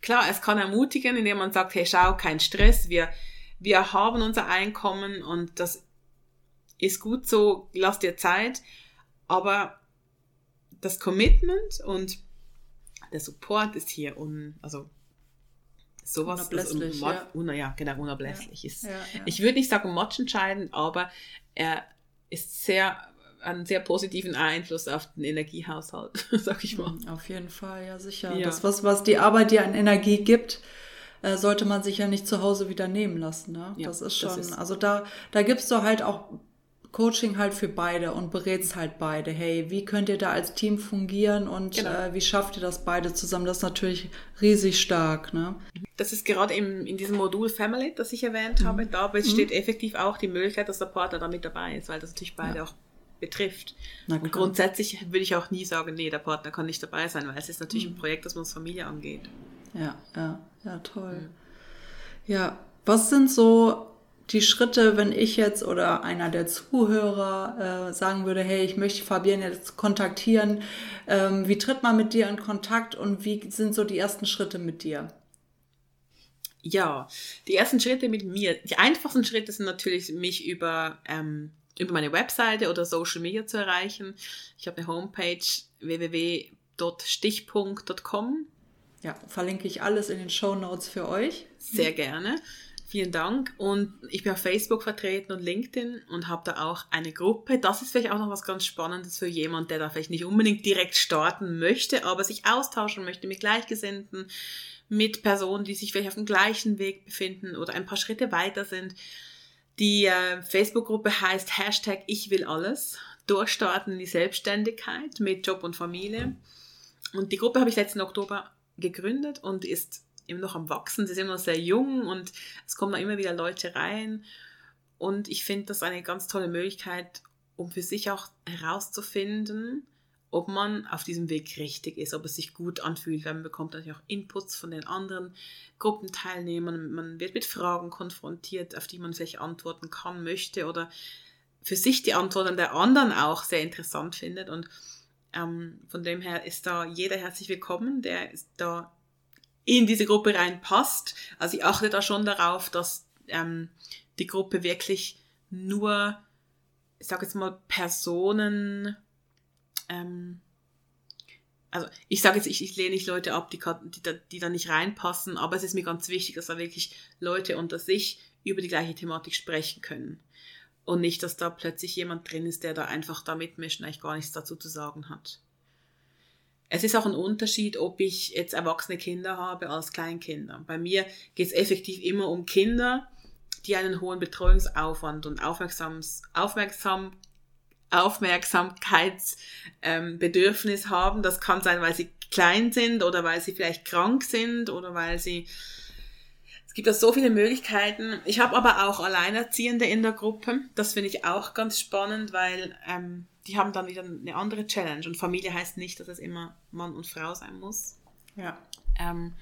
Klar, es kann ermutigen, indem man sagt, hey, schau, kein Stress, wir, wir haben unser Einkommen und das ist gut so, lass dir Zeit. Aber das Commitment und der Support ist hier un, also sowas unablässlich, ist un, ja. Un, ja, genau, unablässlich ja. ist. Ja, ich würde nicht sagen matchentscheidend, aber er ist sehr einen sehr positiven Einfluss auf den Energiehaushalt, sag ich mal. Mhm, auf jeden Fall, ja sicher. Ja. Das, was, was die Arbeit dir an Energie gibt, äh, sollte man sich ja nicht zu Hause wieder nehmen lassen. Ne? Ja, das ist schon, das ist also da, da gibst du halt auch Coaching halt für beide und berätst halt beide. Hey, wie könnt ihr da als Team fungieren und genau. äh, wie schafft ihr das beide zusammen? Das ist natürlich riesig stark. Ne? Das ist gerade im, in diesem Modul Family, das ich erwähnt mhm. habe, da besteht mhm. effektiv auch die Möglichkeit, dass der Partner da mit dabei ist, weil das natürlich beide ja. auch betrifft. Und grundsätzlich würde ich auch nie sagen, nee, der Partner kann nicht dabei sein, weil es ist natürlich mhm. ein Projekt, das uns Familie angeht. Ja, ja, ja, toll. Mhm. Ja, was sind so die Schritte, wenn ich jetzt oder einer der Zuhörer äh, sagen würde, hey, ich möchte Fabienne jetzt kontaktieren, ähm, wie tritt man mit dir in Kontakt und wie sind so die ersten Schritte mit dir? Ja, die ersten Schritte mit mir. Die einfachsten Schritte sind natürlich, mich über ähm, über meine Webseite oder Social Media zu erreichen. Ich habe eine Homepage www.stichpunkt.com. Ja, verlinke ich alles in den Show Notes für euch. Sehr gerne. Vielen Dank. Und ich bin auf Facebook vertreten und LinkedIn und habe da auch eine Gruppe. Das ist vielleicht auch noch was ganz Spannendes für jemand, der da vielleicht nicht unbedingt direkt starten möchte, aber sich austauschen möchte mit Gleichgesinnten, mit Personen, die sich vielleicht auf dem gleichen Weg befinden oder ein paar Schritte weiter sind. Die äh, Facebook-Gruppe heißt Hashtag Ich will alles. Durchstarten die Selbstständigkeit mit Job und Familie. Und die Gruppe habe ich letzten Oktober gegründet und ist immer noch am Wachsen. Sie sind immer noch sehr jung und es kommen immer wieder Leute rein. Und ich finde das eine ganz tolle Möglichkeit, um für sich auch herauszufinden, ob man auf diesem Weg richtig ist, ob es sich gut anfühlt, weil man bekommt natürlich auch Inputs von den anderen Gruppenteilnehmern, man wird mit Fragen konfrontiert, auf die man vielleicht antworten kann, möchte oder für sich die Antworten der anderen auch sehr interessant findet und ähm, von dem her ist da jeder herzlich willkommen, der da in diese Gruppe reinpasst. Also ich achte da schon darauf, dass ähm, die Gruppe wirklich nur, ich sage jetzt mal, Personen ähm, also ich sage jetzt, ich, ich lehne nicht Leute ab, die, die, da, die da nicht reinpassen, aber es ist mir ganz wichtig, dass da wirklich Leute unter sich über die gleiche Thematik sprechen können. Und nicht, dass da plötzlich jemand drin ist, der da einfach da mitmischt und eigentlich gar nichts dazu zu sagen hat. Es ist auch ein Unterschied, ob ich jetzt erwachsene Kinder habe als Kleinkinder. Bei mir geht es effektiv immer um Kinder, die einen hohen Betreuungsaufwand und Aufmerksam, Aufmerksamkeitsbedürfnis ähm, haben. Das kann sein, weil sie klein sind oder weil sie vielleicht krank sind oder weil sie es gibt da so viele Möglichkeiten. Ich habe aber auch Alleinerziehende in der Gruppe. Das finde ich auch ganz spannend, weil ähm, die haben dann wieder eine andere Challenge. Und Familie heißt nicht, dass es immer Mann und Frau sein muss. Ja. Ähm,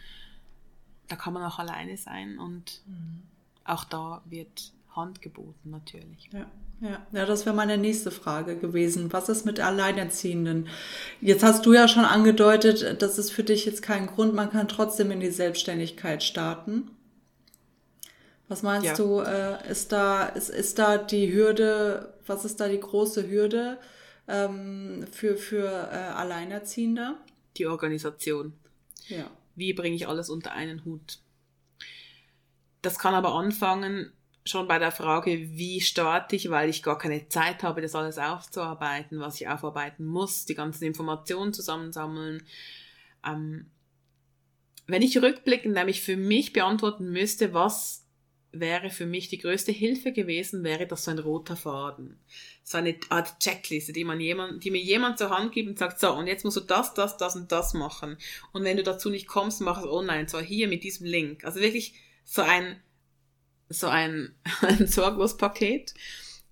da kann man auch alleine sein und mhm. auch da wird Hand geboten natürlich. Ja. Ja, ja, das wäre meine nächste Frage gewesen. Was ist mit Alleinerziehenden? Jetzt hast du ja schon angedeutet, das ist für dich jetzt kein Grund, man kann trotzdem in die Selbstständigkeit starten. Was meinst ja. du, äh, ist da, ist, ist da die Hürde, was ist da die große Hürde ähm, für, für äh, Alleinerziehende? Die Organisation. Ja. Wie bringe ich alles unter einen Hut? Das kann aber anfangen schon bei der Frage, wie starte ich, weil ich gar keine Zeit habe, das alles aufzuarbeiten, was ich aufarbeiten muss, die ganzen Informationen zusammensammeln. Ähm, wenn ich rückblickend nämlich für mich beantworten müsste, was wäre für mich die größte Hilfe gewesen, wäre das so ein roter Faden. So eine Art Checkliste, die man jemand, die mir jemand zur Hand gibt und sagt, so, und jetzt musst du das, das, das und das machen. Und wenn du dazu nicht kommst, mach es online, zwar hier mit diesem Link. Also wirklich so ein so ein, ein Sorglospaket.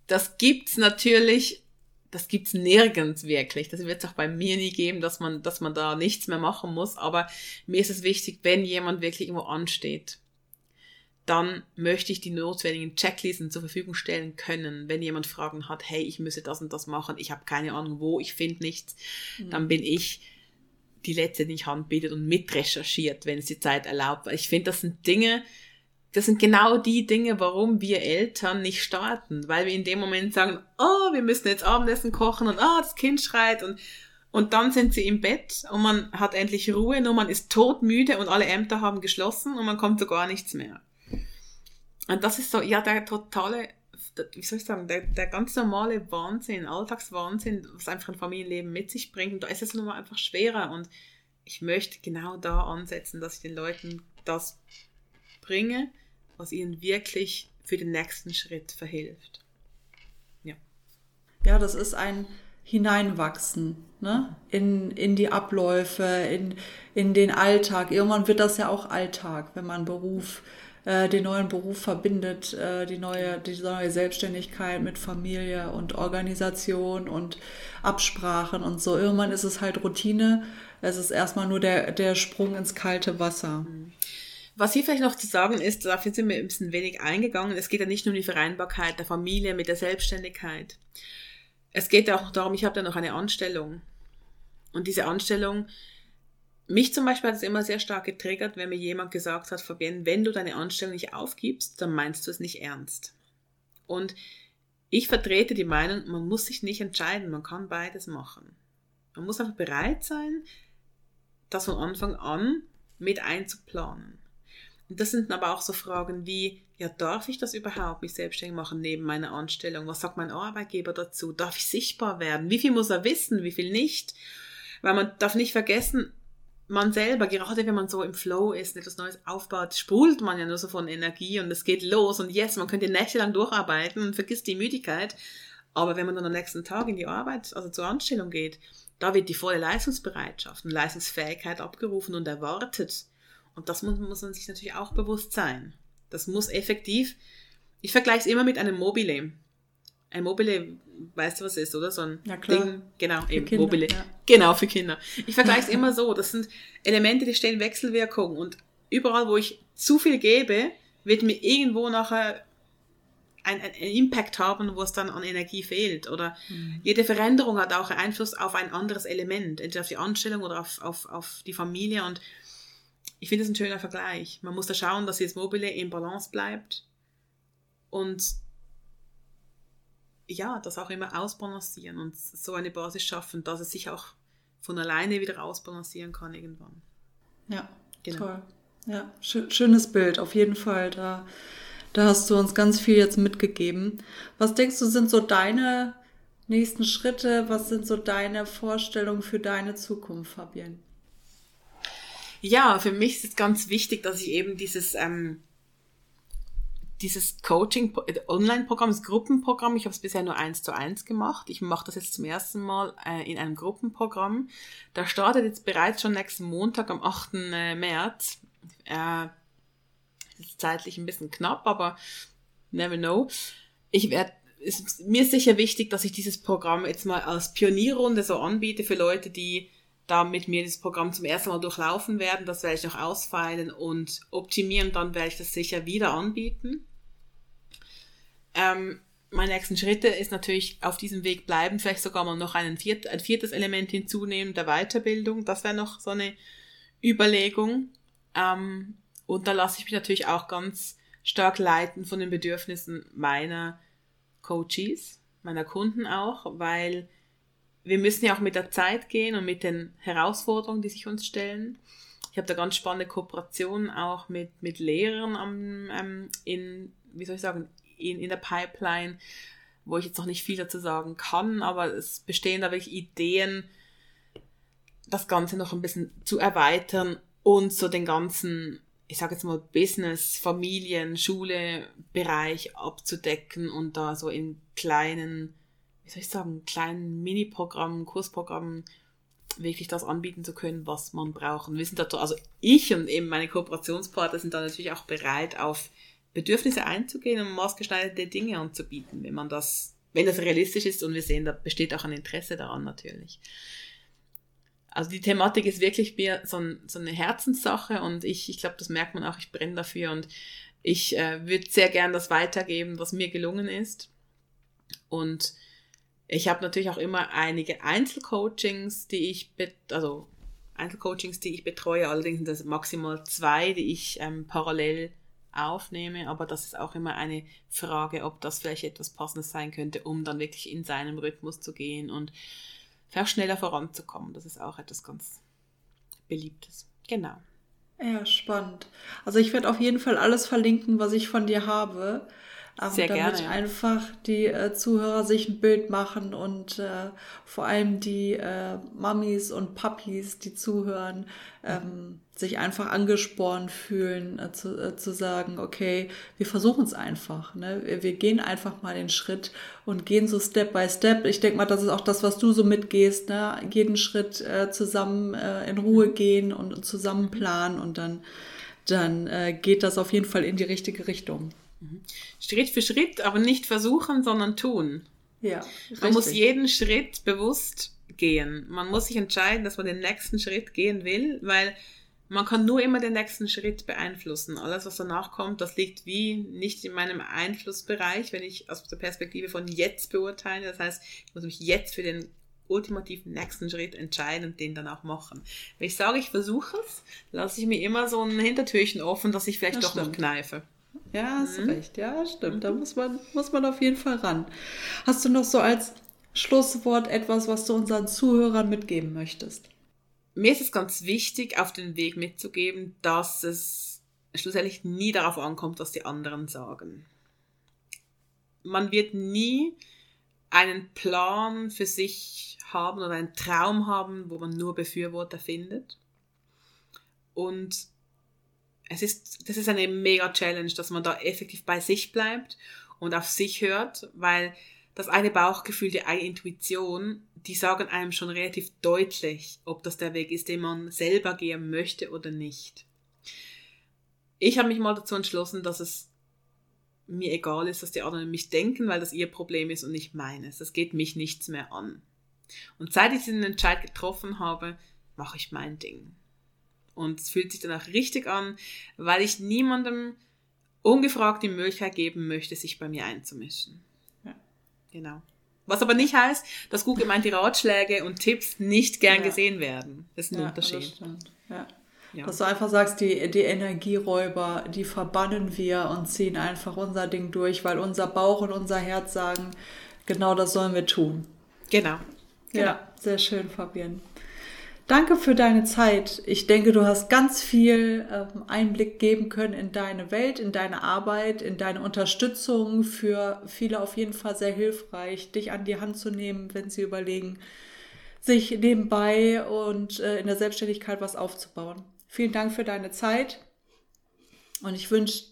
Das gibt's natürlich, das gibt's nirgends wirklich. Das wird es auch bei mir nie geben, dass man, dass man da nichts mehr machen muss. Aber mir ist es wichtig, wenn jemand wirklich irgendwo ansteht, dann möchte ich die notwendigen Checklisten zur Verfügung stellen können. Wenn jemand Fragen hat, hey, ich müsse das und das machen, ich habe keine Ahnung wo, ich finde nichts, mhm. dann bin ich die letzte, die ich handbietet und mitrecherchiert, wenn es die Zeit erlaubt. Weil ich finde, das sind Dinge, das sind genau die Dinge, warum wir Eltern nicht starten, weil wir in dem Moment sagen, oh, wir müssen jetzt Abendessen kochen und oh, das Kind schreit und und dann sind sie im Bett und man hat endlich Ruhe, nur man ist todmüde und alle Ämter haben geschlossen und man kommt zu gar nichts mehr. Und das ist so, ja, der totale, wie soll ich sagen, der, der ganz normale Wahnsinn, Alltagswahnsinn, was einfach ein Familienleben mit sich bringt. Und da ist es nun mal einfach schwerer. Und ich möchte genau da ansetzen, dass ich den Leuten das bringe, was ihnen wirklich für den nächsten Schritt verhilft. Ja. Ja, das ist ein Hineinwachsen ne? in, in die Abläufe, in, in den Alltag. Irgendwann wird das ja auch Alltag, wenn man Beruf, äh, den neuen Beruf verbindet, äh, die, neue, die neue Selbstständigkeit mit Familie und Organisation und Absprachen und so. Irgendwann ist es halt Routine. Es ist erstmal nur der, der Sprung ins kalte Wasser. Mhm. Was hier vielleicht noch zu sagen ist, dafür sind wir ein bisschen wenig eingegangen, es geht ja nicht nur um die Vereinbarkeit der Familie mit der Selbstständigkeit. Es geht auch darum, ich habe da noch eine Anstellung. Und diese Anstellung, mich zum Beispiel hat es immer sehr stark getriggert, wenn mir jemand gesagt hat, Fabienne, wenn du deine Anstellung nicht aufgibst, dann meinst du es nicht ernst. Und ich vertrete die Meinung, man muss sich nicht entscheiden, man kann beides machen. Man muss einfach bereit sein, das von Anfang an mit einzuplanen. Und das sind aber auch so Fragen wie, ja, darf ich das überhaupt, mich selbstständig machen neben meiner Anstellung? Was sagt mein Arbeitgeber dazu? Darf ich sichtbar werden? Wie viel muss er wissen, wie viel nicht? Weil man darf nicht vergessen, man selber, gerade wenn man so im Flow ist, etwas Neues aufbaut, sprudelt man ja nur so von Energie und es geht los und yes, man könnte nächtelang durcharbeiten und vergisst die Müdigkeit. Aber wenn man dann am nächsten Tag in die Arbeit, also zur Anstellung geht, da wird die volle Leistungsbereitschaft und Leistungsfähigkeit abgerufen und erwartet. Und das muss, muss man sich natürlich auch bewusst sein. Das muss effektiv, ich vergleiche es immer mit einem Mobile. Ein Mobile, weißt du, was es ist, oder? So ein ja, klar. Ding, genau, für eben, Kinder, Mobile. Ja. Genau, für Kinder. Ich vergleiche es immer so. Das sind Elemente, die stehen Wechselwirkung und überall, wo ich zu viel gebe, wird mir irgendwo nachher ein, ein Impact haben, wo es dann an Energie fehlt. Oder mhm. jede Veränderung hat auch Einfluss auf ein anderes Element, entweder auf die Anstellung oder auf, auf, auf die Familie. Und ich finde es ein schöner Vergleich. Man muss da schauen, dass jetzt Mobile in Balance bleibt und ja, das auch immer ausbalancieren und so eine Basis schaffen, dass es sich auch von alleine wieder ausbalancieren kann irgendwann. Ja, genau. toll. Ja, schönes Bild, auf jeden Fall. Da, da hast du uns ganz viel jetzt mitgegeben. Was denkst du, sind so deine nächsten Schritte? Was sind so deine Vorstellungen für deine Zukunft, Fabienne? Ja, für mich ist es ganz wichtig, dass ich eben dieses, ähm, dieses Coaching, Online-Programm, das Gruppenprogramm, ich habe es bisher nur eins zu eins gemacht. Ich mache das jetzt zum ersten Mal äh, in einem Gruppenprogramm. Da startet jetzt bereits schon nächsten Montag am 8. Äh, März äh, ist zeitlich ein bisschen knapp, aber never know. Ich werde, ist mir sicher wichtig, dass ich dieses Programm jetzt mal als Pionierrunde so anbiete für Leute, die da mit mir das Programm zum ersten Mal durchlaufen werden. Das werde ich noch ausfeilen und optimieren. Dann werde ich das sicher wieder anbieten. Ähm, meine nächsten Schritte ist natürlich auf diesem Weg bleiben, vielleicht sogar mal noch ein, viert, ein viertes Element hinzunehmen der Weiterbildung. Das wäre noch so eine Überlegung. Ähm, und da lasse ich mich natürlich auch ganz stark leiten von den Bedürfnissen meiner Coaches, meiner Kunden auch, weil wir müssen ja auch mit der Zeit gehen und mit den Herausforderungen, die sich uns stellen. Ich habe da ganz spannende Kooperationen auch mit, mit Lehrern am, ähm, in, wie soll ich sagen, in, in der Pipeline, wo ich jetzt noch nicht viel dazu sagen kann, aber es bestehen da wirklich Ideen, das Ganze noch ein bisschen zu erweitern und so den ganzen, ich sage jetzt mal, Business, Familien, Schule, Bereich abzudecken und da so in kleinen, wie soll ich sagen, kleinen Mini-Programmen, Kursprogrammen wirklich das anbieten zu können, was man braucht. Und wir sind da, also ich und eben meine Kooperationspartner sind da natürlich auch bereit, auf Bedürfnisse einzugehen und maßgeschneiderte Dinge anzubieten, wenn man das, wenn das realistisch ist und wir sehen, da besteht auch ein Interesse daran natürlich. Also die Thematik ist wirklich mir so, ein, so eine Herzenssache und ich, ich glaube, das merkt man auch, ich brenne dafür und ich äh, würde sehr gern das weitergeben, was mir gelungen ist. Und ich habe natürlich auch immer einige Einzelcoachings, die ich, also Einzelcoachings, die ich betreue, allerdings sind das maximal zwei, die ich ähm, parallel aufnehme, aber das ist auch immer eine Frage, ob das vielleicht etwas Passendes sein könnte, um dann wirklich in seinem Rhythmus zu gehen und vielleicht schneller voranzukommen. Das ist auch etwas ganz Beliebtes. Genau. Ja, spannend. Also ich werde auf jeden Fall alles verlinken, was ich von dir habe. Aber Sehr damit gerne, einfach die äh, Zuhörer sich ein Bild machen und äh, vor allem die äh, Mamis und Papis, die zuhören, ähm, sich einfach angespornt fühlen, äh, zu, äh, zu sagen, okay, wir versuchen es einfach. Ne? Wir, wir gehen einfach mal den Schritt und gehen so Step by Step. Ich denke mal, das ist auch das, was du so mitgehst, ne? jeden Schritt äh, zusammen äh, in Ruhe gehen und, und zusammen planen und dann, dann äh, geht das auf jeden Fall in die richtige Richtung. Mhm. Schritt für Schritt, aber nicht versuchen, sondern tun. Ja. Man richtig. muss jeden Schritt bewusst gehen. Man muss sich entscheiden, dass man den nächsten Schritt gehen will, weil man kann nur immer den nächsten Schritt beeinflussen. Alles, was danach kommt, das liegt wie nicht in meinem Einflussbereich, wenn ich aus der Perspektive von jetzt beurteile. Das heißt, ich muss mich jetzt für den ultimativen nächsten Schritt entscheiden und den dann auch machen. Wenn ich sage, ich versuche es, lasse ich mir immer so ein Hintertürchen offen, dass ich vielleicht das doch stimmt. noch kneife. Ja, hast mhm. recht. Ja, stimmt. Mhm. Da muss man, muss man auf jeden Fall ran. Hast du noch so als Schlusswort etwas, was du unseren Zuhörern mitgeben möchtest? Mir ist es ganz wichtig, auf den Weg mitzugeben, dass es schlussendlich nie darauf ankommt, was die anderen sagen. Man wird nie einen Plan für sich haben oder einen Traum haben, wo man nur Befürworter findet. Und es ist, das ist eine mega Challenge, dass man da effektiv bei sich bleibt und auf sich hört, weil das eine Bauchgefühl, die eine Intuition, die sagen einem schon relativ deutlich, ob das der Weg ist, den man selber gehen möchte oder nicht. Ich habe mich mal dazu entschlossen, dass es mir egal ist, was die anderen mich denken, weil das ihr Problem ist und nicht meines. Das geht mich nichts mehr an. Und seit ich diesen Entscheid getroffen habe, mache ich mein Ding. Und es fühlt sich danach richtig an, weil ich niemandem ungefragt die Möglichkeit geben möchte, sich bei mir einzumischen. Ja. Genau. Was aber nicht heißt, dass gut gemeinte Ratschläge und Tipps nicht gern ja. gesehen werden. Das ist ein ja, Unterschied. Ja. Ja. Dass du einfach sagst, die, die Energieräuber, die verbannen wir und ziehen einfach unser Ding durch, weil unser Bauch und unser Herz sagen, genau das sollen wir tun. Genau. genau. Ja, sehr schön, Fabian. Danke für deine Zeit. Ich denke, du hast ganz viel ähm, Einblick geben können in deine Welt, in deine Arbeit, in deine Unterstützung. Für viele auf jeden Fall sehr hilfreich, dich an die Hand zu nehmen, wenn sie überlegen, sich nebenbei und äh, in der Selbstständigkeit was aufzubauen. Vielen Dank für deine Zeit und ich wünsche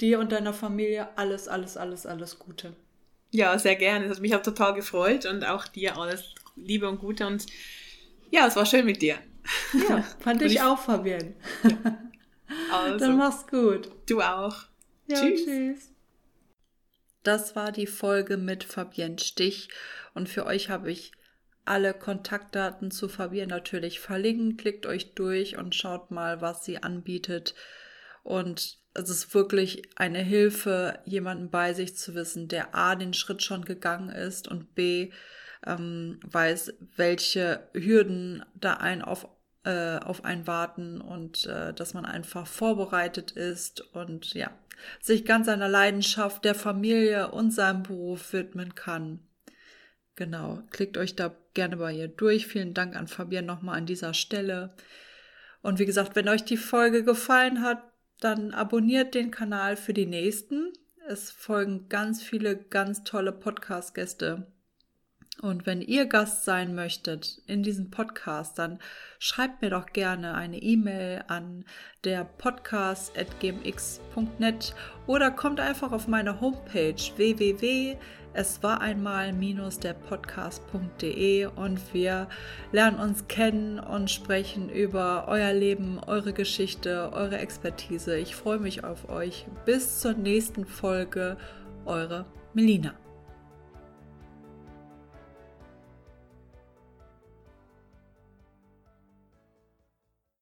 dir und deiner Familie alles, alles, alles, alles Gute. Ja, sehr gerne. Das hat mich auch total gefreut und auch dir alles Liebe und Gute und ja, es war schön mit dir. Ja, fand ich, ich, auch, Fabian. Ja. Also, Dann mach's gut. Du auch. Ja, tschüss. tschüss. Das war die Folge mit Fabienne Stich und für euch habe ich alle Kontaktdaten zu Fabienne natürlich verlinkt. Klickt euch durch und schaut mal, was sie anbietet. Und es ist wirklich eine Hilfe, jemanden bei sich zu wissen, der A, den Schritt schon gegangen ist und B, ähm, weiß, welche Hürden da ein auf, äh, auf einen warten und äh, dass man einfach vorbereitet ist und ja, sich ganz seiner Leidenschaft, der Familie und seinem Beruf widmen kann. Genau, klickt euch da gerne bei ihr durch. Vielen Dank an Fabian nochmal an dieser Stelle. Und wie gesagt, wenn euch die Folge gefallen hat, dann abonniert den Kanal für die nächsten. Es folgen ganz viele ganz tolle Podcast-Gäste und wenn ihr Gast sein möchtet in diesem Podcast, dann schreibt mir doch gerne eine E-Mail an der podcast.gmx.net oder kommt einfach auf meine Homepage www.eswareinmal-derpodcast.de und wir lernen uns kennen und sprechen über euer Leben, eure Geschichte, eure Expertise. Ich freue mich auf euch. Bis zur nächsten Folge. Eure Melina.